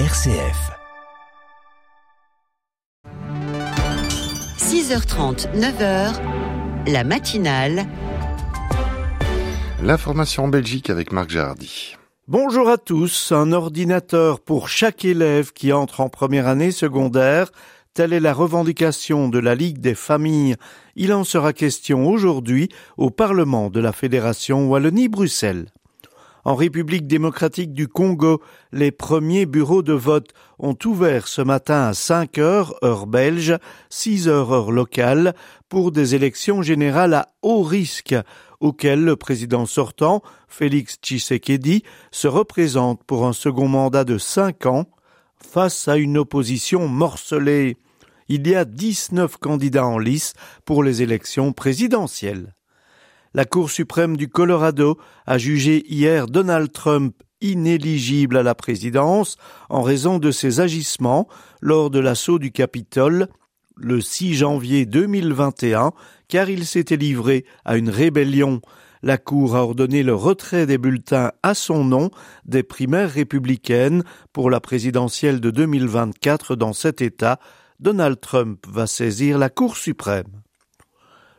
RCF. 6h30, 9h, la matinale. L'information en Belgique avec Marc Gérardy. Bonjour à tous. Un ordinateur pour chaque élève qui entre en première année secondaire. Telle est la revendication de la Ligue des familles. Il en sera question aujourd'hui au Parlement de la Fédération Wallonie-Bruxelles. En République démocratique du Congo, les premiers bureaux de vote ont ouvert ce matin à 5 heures, heure belge, 6 heures, heure locale, pour des élections générales à haut risque, auxquelles le président sortant, Félix Tshisekedi, se représente pour un second mandat de 5 ans, face à une opposition morcelée. Il y a 19 candidats en lice pour les élections présidentielles la Cour suprême du Colorado a jugé hier Donald Trump inéligible à la présidence en raison de ses agissements lors de l'assaut du Capitole le 6 janvier 2021 car il s'était livré à une rébellion. La Cour a ordonné le retrait des bulletins à son nom des primaires républicaines pour la présidentielle de 2024 dans cet État. Donald Trump va saisir la Cour suprême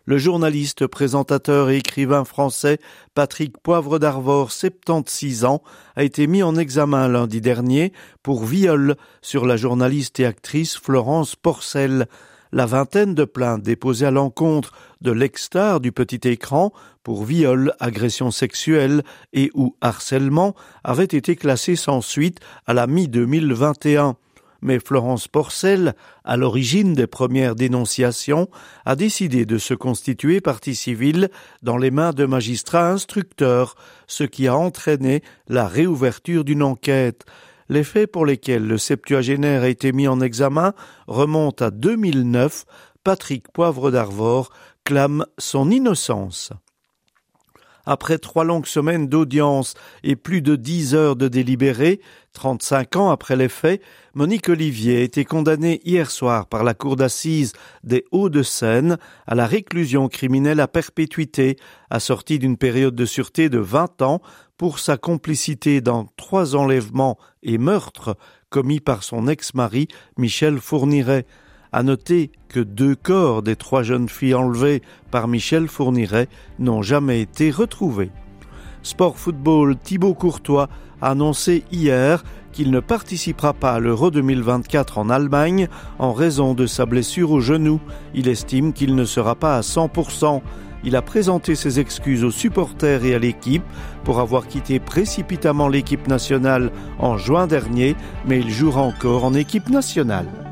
le journaliste, présentateur et écrivain français Patrick Poivre d'Arvor, 76 ans, a été mis en examen lundi dernier pour viol sur la journaliste et actrice Florence Porcel. La vingtaine de plaintes déposées à l'encontre de l'ex-star du petit écran pour viol, agression sexuelle et ou harcèlement avaient été classées sans suite à la mi-2021 mais Florence Porcel, à l'origine des premières dénonciations, a décidé de se constituer partie civile dans les mains de magistrats instructeurs, ce qui a entraîné la réouverture d'une enquête. Les faits pour lesquels le septuagénaire a été mis en examen remontent à 2009. Patrick Poivre d'Arvor clame son innocence. Après trois longues semaines d'audience et plus de dix heures de délibéré, 35 ans après les faits, Monique Olivier a été condamnée hier soir par la cour d'assises des Hauts-de-Seine à la réclusion criminelle à perpétuité, assortie d'une période de sûreté de 20 ans pour sa complicité dans trois enlèvements et meurtres commis par son ex-mari Michel Fourniret. À noter que deux corps des trois jeunes filles enlevées par Michel Fourniret n'ont jamais été retrouvés. Sport football, Thibaut Courtois a annoncé hier qu'il ne participera pas à l'Euro 2024 en Allemagne en raison de sa blessure au genou. Il estime qu'il ne sera pas à 100%. Il a présenté ses excuses aux supporters et à l'équipe pour avoir quitté précipitamment l'équipe nationale en juin dernier, mais il jouera encore en équipe nationale.